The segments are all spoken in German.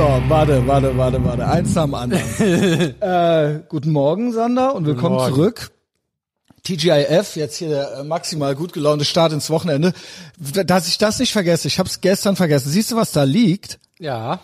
So, warte, warte, warte, warte. Eins am anderen. äh, guten Morgen, Sander, und willkommen zurück. TGIF, jetzt hier der äh, maximal gut gelaunte Start ins Wochenende. Dass ich das nicht vergesse, ich habe es gestern vergessen. Siehst du, was da liegt? Ja.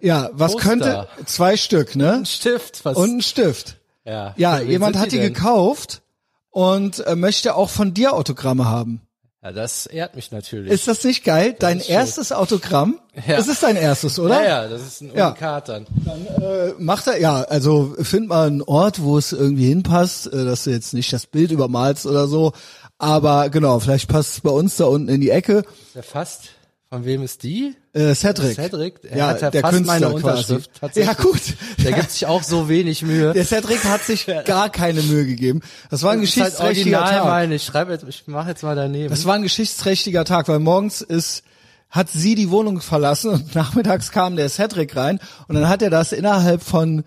Ja, was Poster. könnte zwei Stück, ne? Ein Stift. Was? Und ein Stift. ja. Ja, jemand hat die denn? gekauft und äh, möchte auch von dir Autogramme haben. Ja, das ehrt mich natürlich. Ist das nicht geil? Dein ist schön. erstes Autogramm? Ja. Es ist dein erstes, oder? ja, ja, das ist ein Ja. Unikat dann. Äh, macht er, ja, also find mal einen Ort, wo es irgendwie hinpasst, äh, dass du jetzt nicht das Bild übermalst oder so. Aber genau, vielleicht passt es bei uns da unten in die Ecke. Ist ja fast. Von wem ist die? Äh, Cedric. Cedric? Er ja, hat ja der fast Künstler meine quasi. Unterschrift. Ja, gut. Der gibt sich auch so wenig Mühe. Der Cedric hat sich gar keine Mühe gegeben. Das war ein Das halt geschichtsträchtiger original Tag. meine. Ich schreibe jetzt, ich mache jetzt mal daneben. Das war ein geschichtsträchtiger Tag, weil morgens ist hat sie die Wohnung verlassen und nachmittags kam der Cedric rein und dann hat er das innerhalb von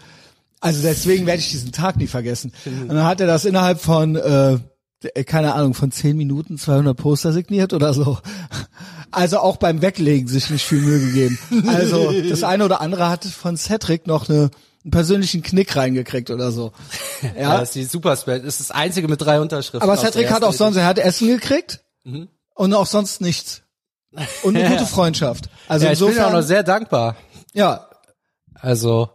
also deswegen werde ich diesen Tag nie vergessen. Und dann hat er das innerhalb von äh, keine Ahnung von zehn Minuten 200 Poster signiert oder so. Also auch beim Weglegen sich nicht viel Mühe gegeben. Also das eine oder andere hat von Cedric noch eine, einen persönlichen Knick reingekriegt oder so. ja, Ja, das ist die Superspell. Das ist das einzige mit drei Unterschriften. aber Cedric hat auch sonst, er hat Essen gekriegt Mhm. und auch sonst nichts. Und eine gute Freundschaft. Also Ja, ich bin insofern, auch noch sehr dankbar. ja, Also,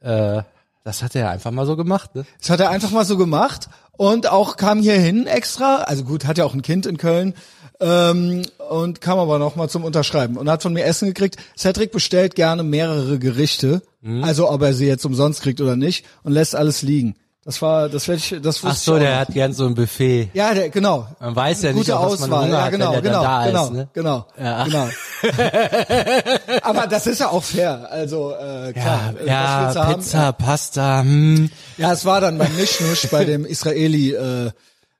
äh, das hat er einfach mal so gemacht, ne? das hat er einfach mal so gemacht und auch kam hier hin extra, also gut, hat ja auch ein Kind in Köln, ähm, und kam aber noch mal zum Unterschreiben und hat von mir Essen gekriegt. Cedric bestellt gerne mehrere Gerichte, Mhm. also ob er sie jetzt umsonst kriegt oder nicht und lässt alles liegen. Das war, das werde ich, das wusste Ach so, ich auch der hat gern so ein Buffet. Ja, der, genau. Man weiß ja nicht, Gute auf was man Auswahl. Hunger Ja, hat, genau, der genau, dann da genau, ist, ne? genau, Ja. genau. Aber das ist ja auch fair. Also äh, klar, äh, was Ja, willst du haben? Pizza, Pasta, hm. Ja, es war dann beim Mischnusch bei dem Israeli. Äh,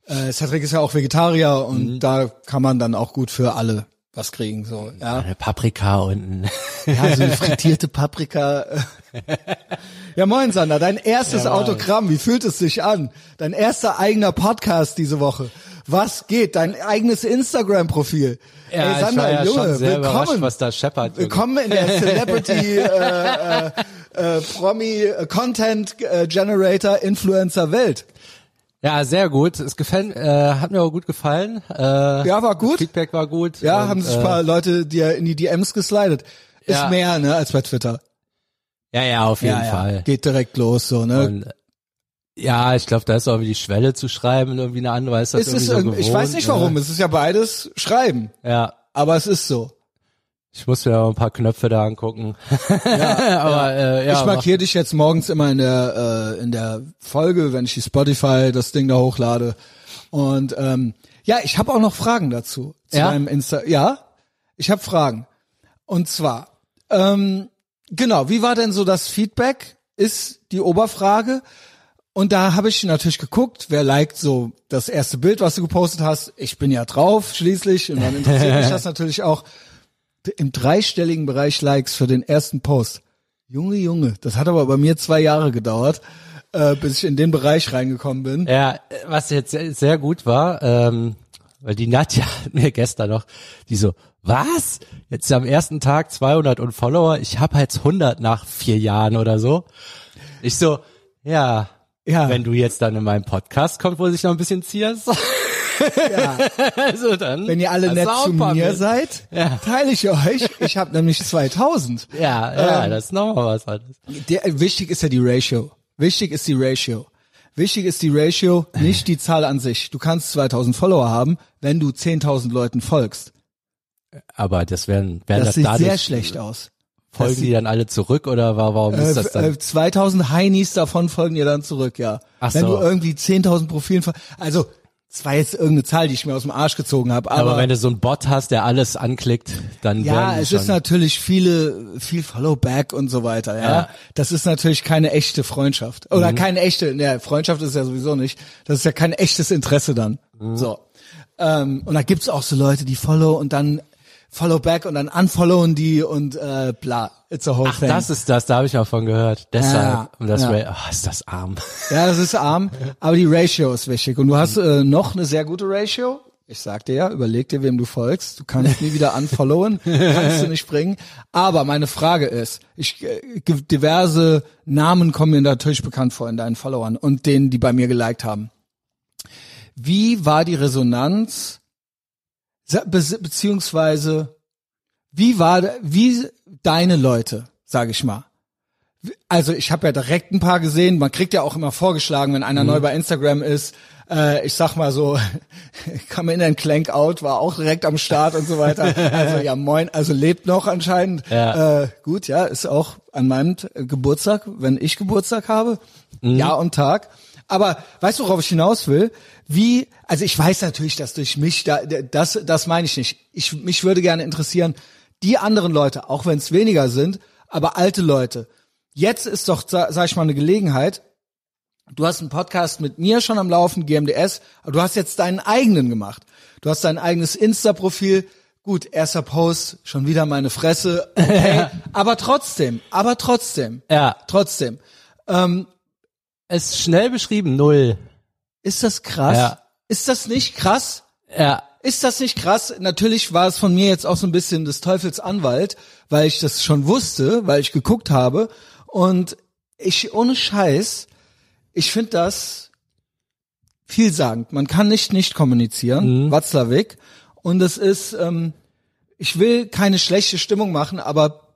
äh, Cedric ist ja auch Vegetarier und Mhm. da kann man dann auch gut für alle was kriegen. So, ja, Eine Paprika und ja so eine frittierte Paprika. Ja, moin Sander, dein erstes Autogramm, wie fühlt es sich an? Dein erster eigener Podcast diese Woche. Was geht? Dein eigenes Instagram-Profil. Ja, Ey, Sander, ja Junge, willkommen. was da scheppert. Willkommen in der Celebrity äh, äh, äh, Promi Content Generator Influencer Welt. Ja, sehr gut. Es gefällt, äh, hat mir auch gut gefallen. Äh, Ja, war gut. Feedback war gut. Ja, und, haben sich ein äh, paar Leute dir in die DMs geslidet. Ist Ja. mehr, ne, als bei Twitter. Ja, ja, auf jeden ja, Fall. Ja. Geht direkt los, so, ne? Und, ja, ich glaube, da ist auch wie die Schwelle zu schreiben irgendwie eine andere. Ist das es ist, irgendwie so irgendwie- ich gewohnt, weiß nicht warum, Ne? es ist ja beides Schreiben. Ja, Aber es ist so. Ich muss mir auch ein paar Knöpfe da angucken. Aber äh, ja, ich markiere dich jetzt morgens immer in der, äh, in der Folge, wenn ich die Spotify, das Ding da hochlade. Und ähm, ja, ich habe auch noch Fragen dazu. Zu Ja? deinem Insta. Ja, ich habe Fragen. Und zwar, ähm, genau, wie war denn so das Feedback? Ist die Oberfrage. Und da habe ich natürlich geguckt, wer liked so das erste Bild, was du gepostet hast. Ich bin ja drauf, schließlich. Und dann interessiert mich das natürlich auch im dreistelligen Bereich Likes für den ersten Post. Junge, Junge, das hat aber bei mir zwei Jahre gedauert, äh, bis ich in den Bereich reingekommen bin. Ja, was jetzt sehr, sehr gut war, ähm, weil die Nadja hat mir gestern noch, die so, was? Jetzt am ersten Tag 200 und Follower, ich habe jetzt 100 nach vier Jahren oder so. Ich so, ja, Ja. wenn du jetzt dann in meinen Podcast kommst, wo sich noch ein bisschen zierst, Ja, also dann. wenn ihr alle nett zu mir seid, Ja. teile ich euch. Ich habe nämlich 2000. Ja, ja, Ähm, das ist nochmal was anderes. Der, wichtig ist ja die Ratio. Wichtig ist die Ratio. Wichtig ist die Ratio, nicht die Zahl an sich. Du kannst 2000 Follower haben, wenn du 10.000 Leuten folgst. Aber das werden, werden Das das, sieht sehr schlecht aus. Folgen Das die dann alle zurück oder wa- warum ist das Äh, dann? äh, 2000 Heinis davon folgen dir dann zurück, ja. Ach Wenn so. du irgendwie 10.000 Profilen, also es war jetzt irgendeine Zahl, die ich mir aus dem Arsch gezogen habe, aber, aber, wenn du so einen Bot hast, der alles anklickt, dann ja, es schon. ist natürlich viele, viel Followback und so weiter, ja. Ja. Das ist natürlich keine echte Freundschaft oder Mhm. keine echte, ne, Freundschaft ist ja sowieso nicht. Das ist ja kein echtes Interesse dann. Mhm. So. Ähm, und da gibt's auch so Leute, die follow und dann follow back und dann unfollowen die und äh, bla. It's a whole Ach, thing. das ist das, da habe ich auch von gehört. Deshalb. Ja, und das ja. Oh, ist das arm. Ja, das ist arm, aber die Ratio ist wichtig. Und du hast äh, noch eine sehr gute Ratio. Ich sag dir ja, überleg dir, wem du folgst. Du kannst nie wieder unfollowen, kannst du nicht bringen. Aber meine Frage ist, ich äh, diverse Namen kommen mir natürlich bekannt vor in deinen Followern und denen, die bei mir geliked haben. Wie war die Resonanz be beziehungsweise wie war wie deine Leute, sage ich mal? Also ich habe ja direkt ein paar gesehen. Man kriegt ja auch immer vorgeschlagen, wenn einer mhm. neu bei Instagram ist. Äh, ich sag mal so, kam in den Clank Out, war auch direkt am Start und so weiter. Also ja, moin, also lebt noch anscheinend. Ja. Äh, gut, ja, ist auch an meinem Geburtstag, wenn ich Geburtstag habe, mhm. Jahr und Tag. Aber weißt du, worauf ich hinaus will? Wie, also ich weiß natürlich, dass durch mich, da, das, das meine ich nicht. Ich, mich würde gerne interessieren, die anderen Leute, auch wenn es weniger sind, aber alte Leute. Jetzt ist doch, sag ich mal, eine Gelegenheit. Du hast einen Podcast mit mir schon am Laufen, GMDS, aber du hast jetzt deinen eigenen gemacht. Du hast dein eigenes Insta-Profil. Gut, erster Post, schon wieder meine Fresse. Okay, aber trotzdem, aber trotzdem. Ja. Trotzdem. Ähm, es ist schnell beschrieben, null. Ist das krass? Ja. Ist das nicht krass? Ja. Ist das nicht krass? Natürlich war es von mir jetzt auch so ein bisschen des Teufels Anwalt, weil ich das schon wusste, weil ich geguckt habe. Und ich, ohne Scheiß, ich finde das vielsagend. Man kann nicht nicht kommunizieren, mhm. Watzlawick. Und es ist, ähm, ich will keine schlechte Stimmung machen, aber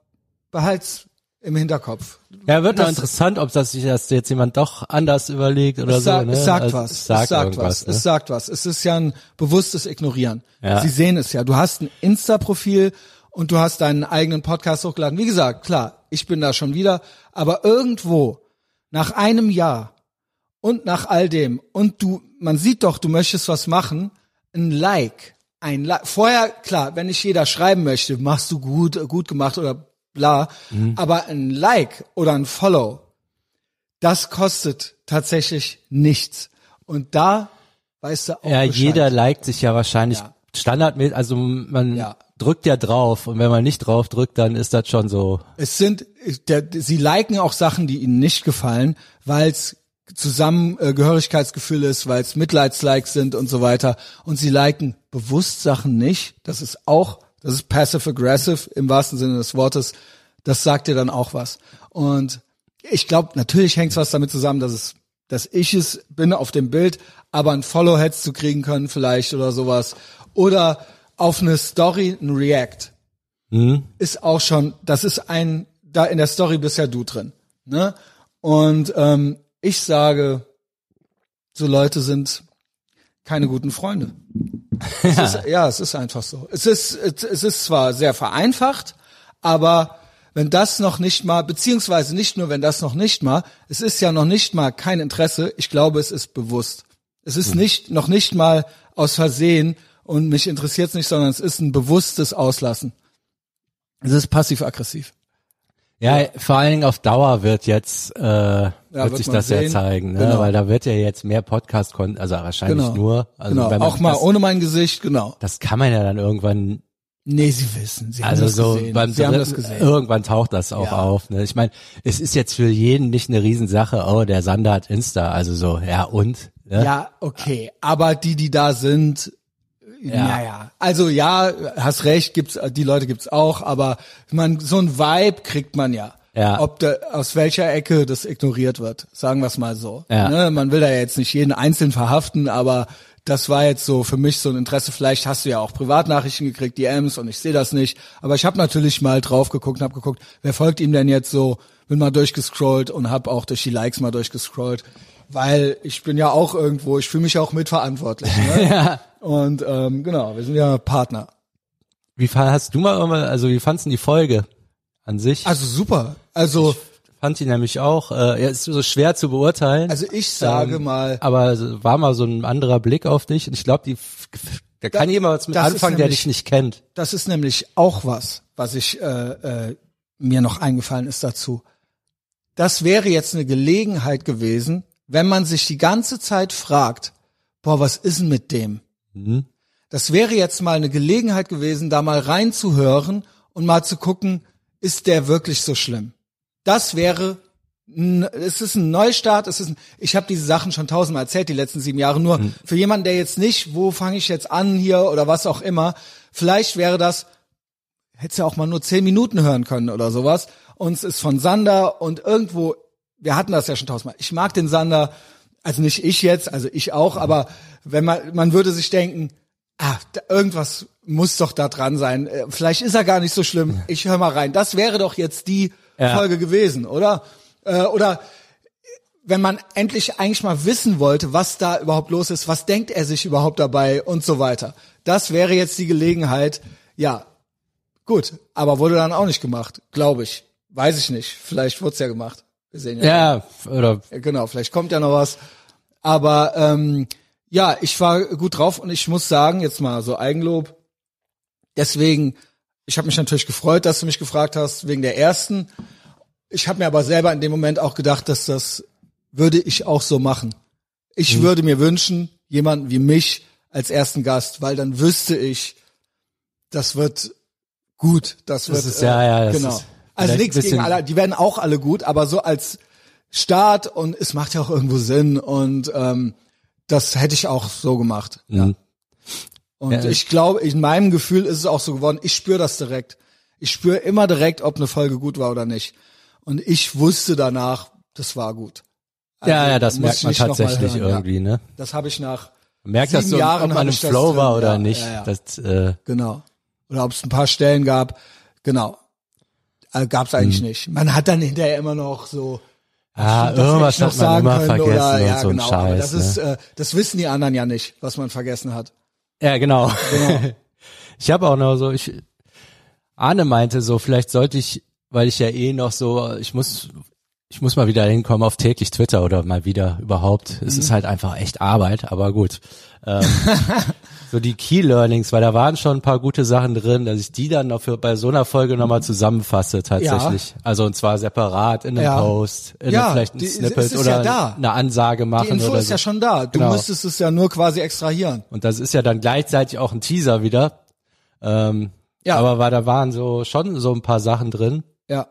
behalt's im Hinterkopf. Ja, wird das, interessant, ob das sich das jetzt jemand doch anders überlegt oder es so. Sagt, ne? Es sagt also, was. Es sagt, es sagt was. Ne? Es sagt was. Es ist ja ein bewusstes Ignorieren. Ja. Sie sehen es ja. Du hast ein Insta-Profil und du hast deinen eigenen Podcast hochgeladen. Wie gesagt, klar, ich bin da schon wieder, aber irgendwo nach einem Jahr und nach all dem und du, man sieht doch, du möchtest was machen, ein Like, ein Like. Vorher, klar, wenn nicht jeder schreiben möchte, machst du gut, gut gemacht oder bla. Mhm. Aber ein Like oder ein Follow, das kostet tatsächlich nichts. Und da weißt du auch Ja, Bescheid. jeder liked sich ja wahrscheinlich ja. Standard mit, also man ja. drückt ja drauf und wenn man nicht drauf drückt, dann ist das schon so. Es sind, der, sie liken auch Sachen, die ihnen nicht gefallen, weil es Zusammengehörigkeitsgefühl ist, weil es Mitleidslikes sind und so weiter. Und sie liken bewusst Sachen nicht. Das ist auch das ist passive-aggressive im wahrsten Sinne des Wortes. Das sagt dir dann auch was. Und ich glaube, natürlich hängt es was damit zusammen, dass es, dass ich es bin auf dem Bild, aber ein Follow-Heads zu kriegen können vielleicht oder sowas. Oder auf eine Story ein React. Mhm. Ist auch schon, das ist ein, da in der Story bist ja du drin. Ne? Und ähm, ich sage, so Leute sind keine guten Freunde. Es ja. Ist, ja, es ist einfach so. Es ist, es ist zwar sehr vereinfacht, aber wenn das noch nicht mal, beziehungsweise nicht nur, wenn das noch nicht mal, es ist ja noch nicht mal kein Interesse, ich glaube, es ist bewusst. Es ist mhm. nicht, noch nicht mal aus Versehen und mich interessiert es nicht, sondern es ist ein bewusstes Auslassen. Es ist passiv-aggressiv. Ja, vor allen Dingen auf Dauer wird jetzt äh, ja, wird, wird sich das sehen. ja zeigen, ne? Genau. weil da wird ja jetzt mehr Podcast also wahrscheinlich genau. nur, also genau. auch mal das, ohne mein Gesicht, genau. Das kann man ja dann irgendwann Nee, sie wissen, sie also haben das so gesehen. Beim sie haben das gesehen. Irgendwann taucht das auch ja. auf. Ne? Ich meine, es ist jetzt für jeden nicht eine Riesensache, oh, der Sander hat Insta, also so, ja und? Ne? Ja, okay, aber die, die da sind, ja. Naja, also ja, hast recht, gibt's die Leute gibt's auch, aber man so ein Vibe kriegt man ja. Ja. Ob da, aus welcher Ecke das ignoriert wird, sagen wir es mal so. Ja. Ne? Man will da jetzt nicht jeden einzeln verhaften, aber das war jetzt so für mich so ein Interesse. Vielleicht hast du ja auch Privatnachrichten gekriegt, DMs und ich sehe das nicht. Aber ich habe natürlich mal drauf geguckt und habe geguckt, wer folgt ihm denn jetzt so? Bin mal durchgescrollt und habe auch durch die Likes mal durchgescrollt, weil ich bin ja auch irgendwo, ich fühle mich auch mitverantwortlich. Ne? ja. Und ähm, genau, wir sind ja Partner. Wie hast du mal, also wie fandst du die Folge an sich? Also super. Also ich fand die nämlich auch. Äh, ja, ist so schwer zu beurteilen. Also ich sage ähm, mal. Aber war mal so ein anderer Blick auf dich und ich glaube, die da kann jemand was mit anfangen, nämlich, der dich nicht kennt. Das ist nämlich auch was, was ich äh, äh, mir noch eingefallen ist dazu. Das wäre jetzt eine Gelegenheit gewesen, wenn man sich die ganze Zeit fragt, boah, was ist denn mit dem? Mhm. Das wäre jetzt mal eine Gelegenheit gewesen, da mal reinzuhören und mal zu gucken, ist der wirklich so schlimm? Das wäre es ist ein Neustart, es ist ein, ich habe diese Sachen schon tausendmal erzählt, die letzten sieben Jahre, nur für jemanden, der jetzt nicht, wo fange ich jetzt an hier oder was auch immer, vielleicht wäre das, hättest ja auch mal nur zehn Minuten hören können oder sowas. Und es ist von Sander und irgendwo, wir hatten das ja schon tausendmal. Ich mag den Sander, also nicht ich jetzt, also ich auch, aber wenn man, man würde sich denken, ah, da, irgendwas muss doch da dran sein. Äh, Vielleicht ist er gar nicht so schlimm. Ich höre mal rein. Das wäre doch jetzt die Ja. Folge gewesen, oder? Äh, oder wenn man endlich eigentlich mal wissen wollte, was da überhaupt los ist, was denkt er sich überhaupt dabei und so weiter. Das wäre jetzt die Gelegenheit. Ja, gut, aber wurde dann auch nicht gemacht, glaube ich. Weiß ich nicht. Vielleicht wurde es ja gemacht. Wir sehen ja. Ja, oder Ja, Genau, vielleicht kommt ja noch was. Aber ähm, ja, ich war gut drauf und ich muss sagen, jetzt mal so Eigenlob. Deswegen, ich habe mich natürlich gefreut, dass du mich gefragt hast wegen der ersten. Ich habe mir aber selber in dem Moment auch gedacht, dass das würde ich auch so machen. Ich würde mir wünschen, jemanden wie mich als ersten Gast, weil dann wüsste ich, das wird gut. Das, wird ist- ja, ja, das genau. ist also nichts gegen alle, die werden auch alle gut, aber so als Start und es macht ja auch irgendwo Sinn und ähm, das hätte ich auch so gemacht. Mhm. Und Ja. ich glaube, in meinem Gefühl ist es auch so geworden. Ich spüre das direkt. Ich spüre immer direkt, ob eine Folge gut war oder nicht. Und ich wusste danach, das war gut. Also, ja, ja, das merkt man tatsächlich irgendwie, ne? Ja. Das habe ich nach merkt das Sieben so, Jahren ob man im das Flow war oder ja, nicht. ja, ja. Das, äh, Genau. Oder ob es ein paar Stellen gab. Genau. Äh, Gab es eigentlich nicht. Man hat dann hinterher immer noch so. ah, das hätte irgendwas noch hat man sagen immer können vergessen oder, ja, so genau, aber Scheiß. Das ne? ist, äh, das wissen die anderen ja nicht, was man vergessen hat. Ja, genau. ich habe auch noch so, ich, Arne meinte so, vielleicht sollte ich, weil ich ja eh noch so, ich muss, ich muss mal wieder hinkommen auf täglich Twitter oder mal wieder überhaupt. Es Mhm. ist halt einfach echt Arbeit, aber gut. Ähm, so die Key Learnings, weil da waren schon ein paar gute Sachen drin, dass ich die dann noch für, bei so einer Folge nochmal zusammenfasse tatsächlich. Also und zwar separat in einem Ja. Post, in Ja, einem vielleicht ein Snippet oder ja eine Ansage machen Die Info oder ist so. ja schon da. Du Genau. müsstest es ja nur quasi extrahieren. Und das ist ja dann gleichzeitig auch ein Teaser wieder. Ähm, Ja. Aber war, da waren so schon so ein paar Sachen drin. Ja.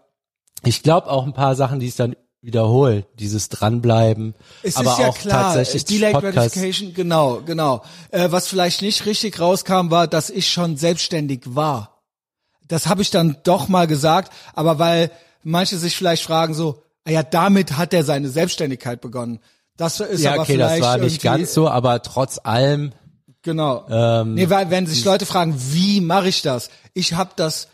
Ich glaube auch ein paar Sachen, die es dann wiederholen. Dieses dranbleiben. Es aber ist ja auch klar, tatsächlich Delayed Podcast. Gratification, genau, genau. Äh, was vielleicht nicht richtig rauskam, war, dass ich schon selbstständig war. Das habe ich dann doch mal gesagt, aber weil manche sich vielleicht fragen so, ah ja, damit hat er seine Selbstständigkeit begonnen. Das ist Ja, aber okay, das vielleicht war nicht ganz so, aber trotz allem, Genau. ähm, nee, weil wenn sich Leute fragen, wie mache ich das? Ich habe das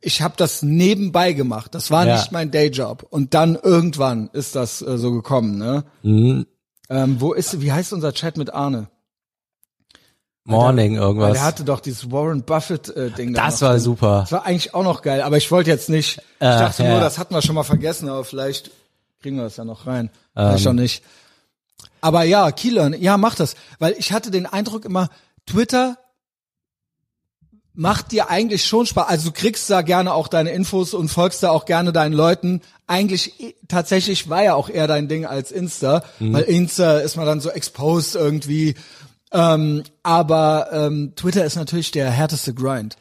ich habe das nebenbei gemacht. Das war Ja. nicht mein Dayjob und dann irgendwann ist das äh, so gekommen, ne? mh, Ähm, wo ist wie heißt unser Chat mit Arne? Morning Weil irgendwas. der hatte doch dieses Warren Buffett äh, Ding. da Das noch war super. Das war eigentlich auch noch geil, aber ich wollte jetzt nicht. Ich Äh, dachte ja. nur, das hatten wir schon mal vergessen, aber vielleicht kriegen wir das ja noch rein. Ähm. Vielleicht auch nicht. Aber ja, Keylern, ja, mach das, weil ich hatte den Eindruck immer, Twitter macht dir eigentlich schon Spaß. Also du kriegst da gerne auch deine Infos und folgst da auch gerne deinen Leuten. Eigentlich eh- tatsächlich war ja auch eher dein Ding als Insta, Mhm. weil Insta ist man dann so exposed irgendwie. Ähm, aber ähm, Twitter ist natürlich der härteste Grind.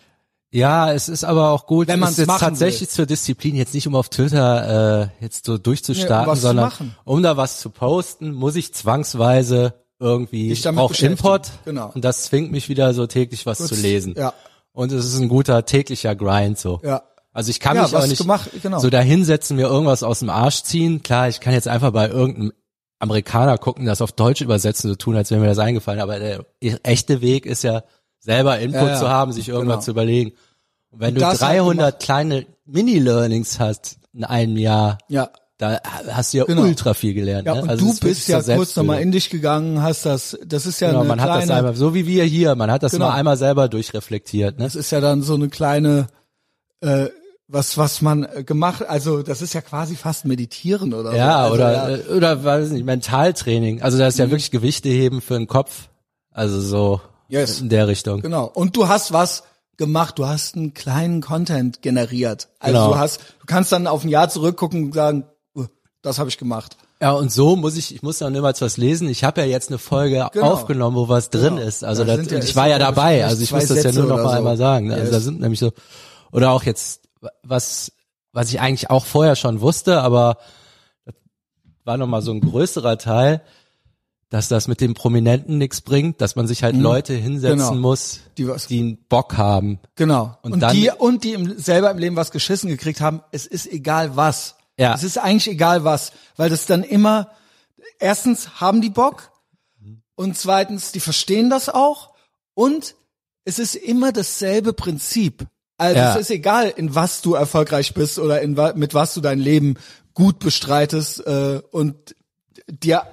Ja, es ist aber auch gut, Wenn es man's ist jetzt tatsächlich zur Disziplin, jetzt nicht um auf Twitter äh, jetzt so durchzustarten, Nee, um sondern um da was zu posten, muss ich zwangsweise irgendwie auch. Import. Genau. Und das zwingt mich wieder so täglich was Kurz- zu lesen. Ja, Und es ist ein guter täglicher Grind so. ja. Also ich kann Ja, mich auch nicht gemacht- genau. so dahinsetzen, mir irgendwas aus dem Arsch ziehen. Klar, ich kann jetzt einfach bei irgendeinem Amerikaner gucken, das auf Deutsch übersetzen, so tun, als wäre mir das eingefallen. Aber der echte Weg ist ja, selber Input Ja, ja. zu haben, sich irgendwas Genau. zu überlegen. Und wenn Und du das halt 300 kleine Mini-Learnings hast in einem Jahr, Ja. Da hast du ja Genau. ultra viel gelernt. Ja, ne? und Also du bist ja kurz nochmal in dich gegangen, hast das, das ist ja Genau, eine man hat das kleine, einmal, so wie wir hier, man hat das Genau. mal einmal selber durchreflektiert. Ne? das ist ja dann so eine kleine, äh, was, was man äh, gemacht, also das ist ja quasi fast meditieren oder so. Ja, also, oder, ja. Mhm. äh, oder weiß nicht, Mentaltraining. Also das ist ja wirklich Gewichte heben für den Kopf. Also so Yes. in der Richtung. Genau. Und du hast was gemacht, du hast einen kleinen Content generiert. Also Genau. du hast, du kannst dann auf ein Jahr zurückgucken und sagen, das habe ich gemacht. Ja, und so muss ich, ich muss dann niemals was lesen. Ich habe ja jetzt eine Folge Genau. aufgenommen, wo was drin Genau. ist. Also Da das, ja- ich war ja, ja dabei. Also ich muss das ja Sätze nur noch mal so. einmal sagen. ne? Also Yes. da sind nämlich so, oder auch jetzt, was, was ich eigentlich auch vorher schon wusste, aber war noch mal so ein größerer Teil, dass das mit dem Prominenten nichts bringt, dass man sich halt Leute hinsetzen Genau. muss, Die was- die einen Bock haben. Genau. Und Und, dann- die, und die im, selber im Leben was geschissen gekriegt haben, es ist egal was. Ja. Es ist eigentlich egal was, weil das dann immer, erstens haben die Bock und zweitens, die verstehen das auch und es ist immer dasselbe Prinzip. Also Ja. es ist egal, in was du erfolgreich bist oder in, mit was du dein Leben gut bestreitest äh, und dir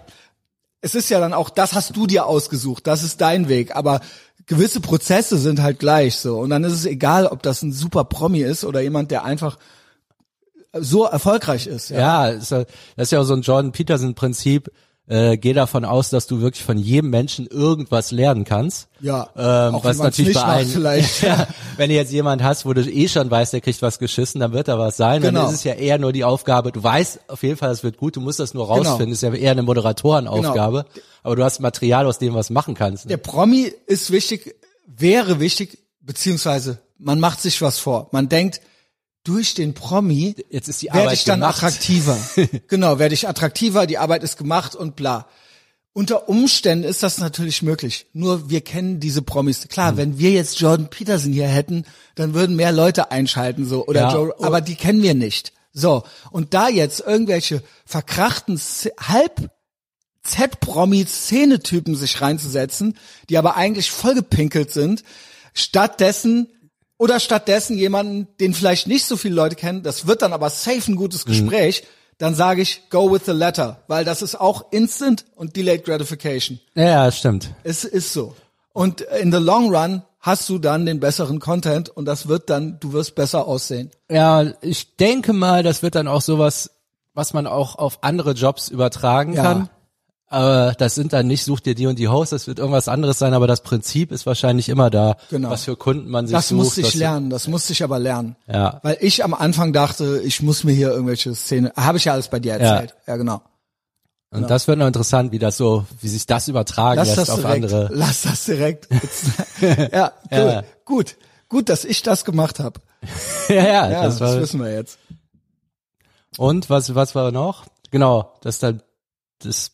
es ist ja dann auch, das hast du dir ausgesucht, das ist dein Weg, aber gewisse Prozesse sind halt gleich so und dann ist es egal, ob das ein super Promi ist oder jemand, der einfach so erfolgreich ist. Ja, Ja, das ist ja auch so ein Jordan Peterson Prinzip. Äh, geh davon aus, dass du wirklich von jedem Menschen irgendwas lernen kannst. ja. Ähm, was natürlich bei einem, vielleicht. ja, wenn du jetzt jemand hast, wo du eh schon weißt, der kriegt was geschissen, dann wird da was sein. Genau. Dann ist es ja eher nur die Aufgabe, du weißt auf jeden Fall, es wird gut, du musst das nur Genau. rausfinden. ist ja eher eine Moderatorenaufgabe. Aber du hast Material, aus dem was machen kannst. Der Ne? Promi ist wichtig, wäre wichtig, beziehungsweise man macht sich was vor. Man denkt, durch den Promi Jetzt ist die werde Arbeit ich dann gemacht. attraktiver. genau, werde ich attraktiver, die Arbeit ist gemacht und bla. Unter Umständen ist das natürlich möglich. Nur wir kennen diese Promis. Klar, wenn wir jetzt Jordan Peterson hier hätten, dann würden mehr Leute einschalten so oder Ja. Joe, aber die kennen wir nicht. So und da jetzt irgendwelche verkrachten halb Z-Promi-Szenetypen sich reinzusetzen, die aber eigentlich vollgepinkelt sind, stattdessen oder stattdessen jemanden, den vielleicht nicht so viele Leute kennen, das wird dann aber safe ein gutes Gespräch, dann sage ich, go with the letter, weil das ist auch instant und delayed gratification. Ja, ja, stimmt. Es ist so. Und in the long run hast du dann den besseren Content und das wird dann, du wirst besser aussehen. Ja, ich denke mal, das wird dann auch sowas, was man auch auf andere Jobs übertragen Ja. kann. Aber das sind dann nicht, such dir die und die Hosts, das wird irgendwas anderes sein, aber das Prinzip ist wahrscheinlich immer da, Genau. was für Kunden man sich Das sucht. musste was ich lernen, das musste ich aber lernen. Ja. Weil ich am Anfang dachte, ich muss mir hier irgendwelche Szene, habe ich ja alles bei dir erzählt. Ja, genau. Und das wird noch interessant, wie das so, wie sich das übertragen Lass lässt das auf direkt. andere. Lass das direkt. Ja, cool. Ja. gut. Gut, dass ich das gemacht habe. ja, ja, Ja, das das, wissen wir jetzt. Und was, was war noch? Genau, dass dann das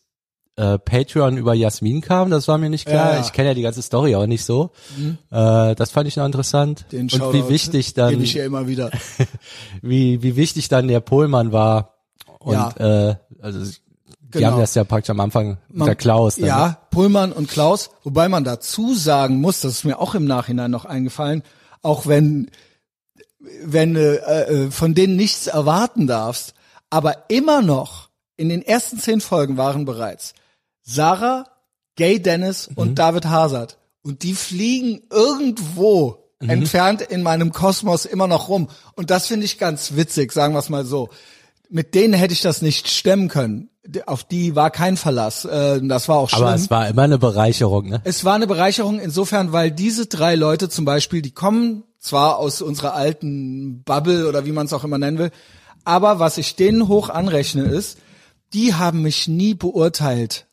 äh, Patreon über Jasmin kam, das war mir nicht klar. Ja. Ich kenne ja die ganze Story auch nicht so. Äh, das fand ich noch interessant. Den Und Shoutout wie wichtig dann, Gebe ich ja immer wieder. wie, wie wichtig dann der Pohlmann war. Und Ja. äh, also die Genau. haben das ja praktisch am Anfang mit Man- der Klaus. Dann, Ja, Pullmann und Klaus, wobei man dazu sagen muss, das ist mir auch im Nachhinein noch eingefallen, auch wenn wenn du äh, äh, von denen nichts erwarten darfst, aber immer noch in den ersten zehn Folgen waren bereits Sarah, Gay Dennis Mhm. und David Hazard und die fliegen irgendwo Mhm. entfernt in meinem Kosmos immer noch rum und das finde ich ganz witzig, sagen wir es mal so. Mit denen hätte ich das nicht stemmen können. Auf die war kein Verlass. Äh, das war auch schlimm. Aber es war immer eine Bereicherung, ne? Es war eine Bereicherung insofern, weil diese drei Leute zum Beispiel, die kommen zwar aus unserer alten Bubble oder wie man es auch immer nennen will, aber was ich denen hoch anrechne ist, die haben mich nie beurteilt.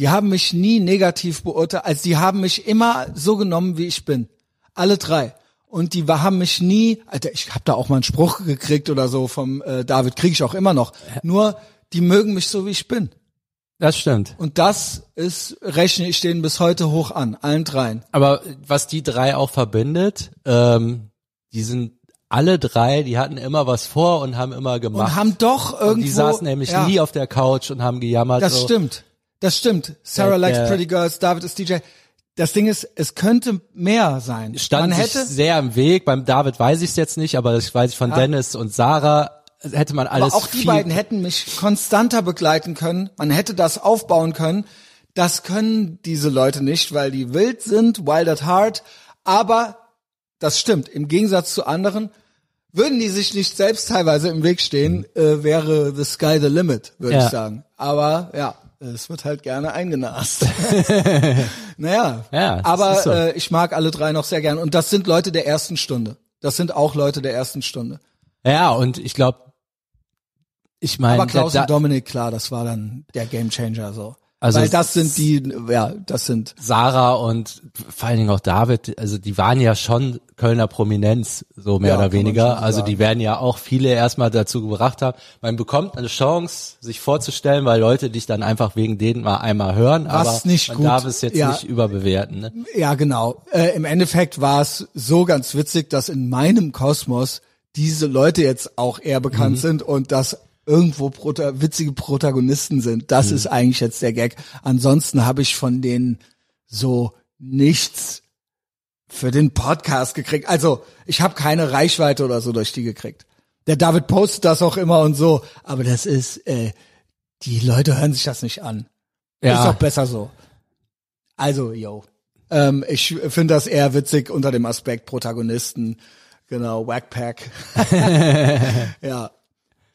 Die haben mich nie negativ beurteilt. Also die haben mich immer so genommen, wie ich bin. Alle drei. Und die haben mich nie, Alter, ich habe da auch mal einen Spruch gekriegt oder so vom äh, David, kriege ich auch immer noch. Nur, die mögen mich so, wie ich bin. Das stimmt. Und das ist, rechne ich denen bis heute hoch an, allen dreien. Aber was die drei auch verbindet, ähm, die sind alle drei, die hatten immer was vor und haben immer gemacht. Und haben doch irgendwo. die saßen nämlich ja, nie auf der Couch und haben gejammert. Das so. stimmt. Das stimmt. Sarah Der- likes der- pretty girls, David ist DJ. Das Ding ist, es könnte mehr sein. Stand Man hätte, sehr im Weg. Beim David weiß ich es jetzt nicht, aber das weiß ich von Dennis und Sarah. Hätte man alles aber auch die beiden hätten mich konstanter begleiten können. Man hätte das aufbauen können. Das können diese Leute nicht, weil die wild sind, wild at heart. Aber das stimmt. Im Gegensatz zu anderen würden die sich nicht selbst teilweise im Weg stehen, äh, wäre the sky the limit, würde Ja. ich sagen. Aber ja, es wird halt gerne eingenast. naja, Ja, aber so. äh, ich mag alle drei noch sehr gern. Und das sind Leute der ersten Stunde. Das sind auch Leute der ersten Stunde. Ja, und ich glaube, ich meine, Aber Klaus da, und Dominik, klar, das war dann der Gamechanger so. Also Weil das sind die, ja, das sind Sarah und vor allen Dingen auch David, also die waren ja schon Kölner Prominenz, so mehr Ja, oder weniger. Also die werden ja auch viele erstmal dazu gebracht haben. Man bekommt eine Chance, sich vorzustellen, weil Leute dich dann einfach wegen denen mal einmal hören, Was aber nicht man gut- darf es jetzt ja. nicht überbewerten. Ne? Ja, genau. Äh, Im Endeffekt war es so ganz witzig, dass in meinem Kosmos diese Leute jetzt auch eher bekannt Mhm. sind und dass irgendwo prota witzige Protagonisten sind. Mhm. Das ist eigentlich jetzt der Gag. Ansonsten habe ich von denen so nichts für den Podcast gekriegt. Also ich habe keine Reichweite oder so durch die gekriegt. Der David postet das auch immer und so, aber das ist, äh, die Leute hören sich das nicht an. Ist Ja, auch besser so. Also, yo. Ähm, ich finde das eher witzig unter dem Aspekt Protagonisten. Genau, Whackpack. ja.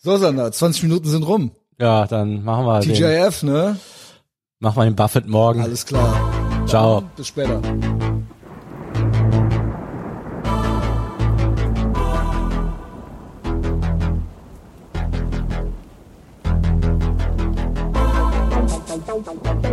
So, Sander, 20 Minuten sind rum. ja, dann machen wir den, TJF, ne? machen wir den Buffett morgen. Alles klar. Ciao. Bis später.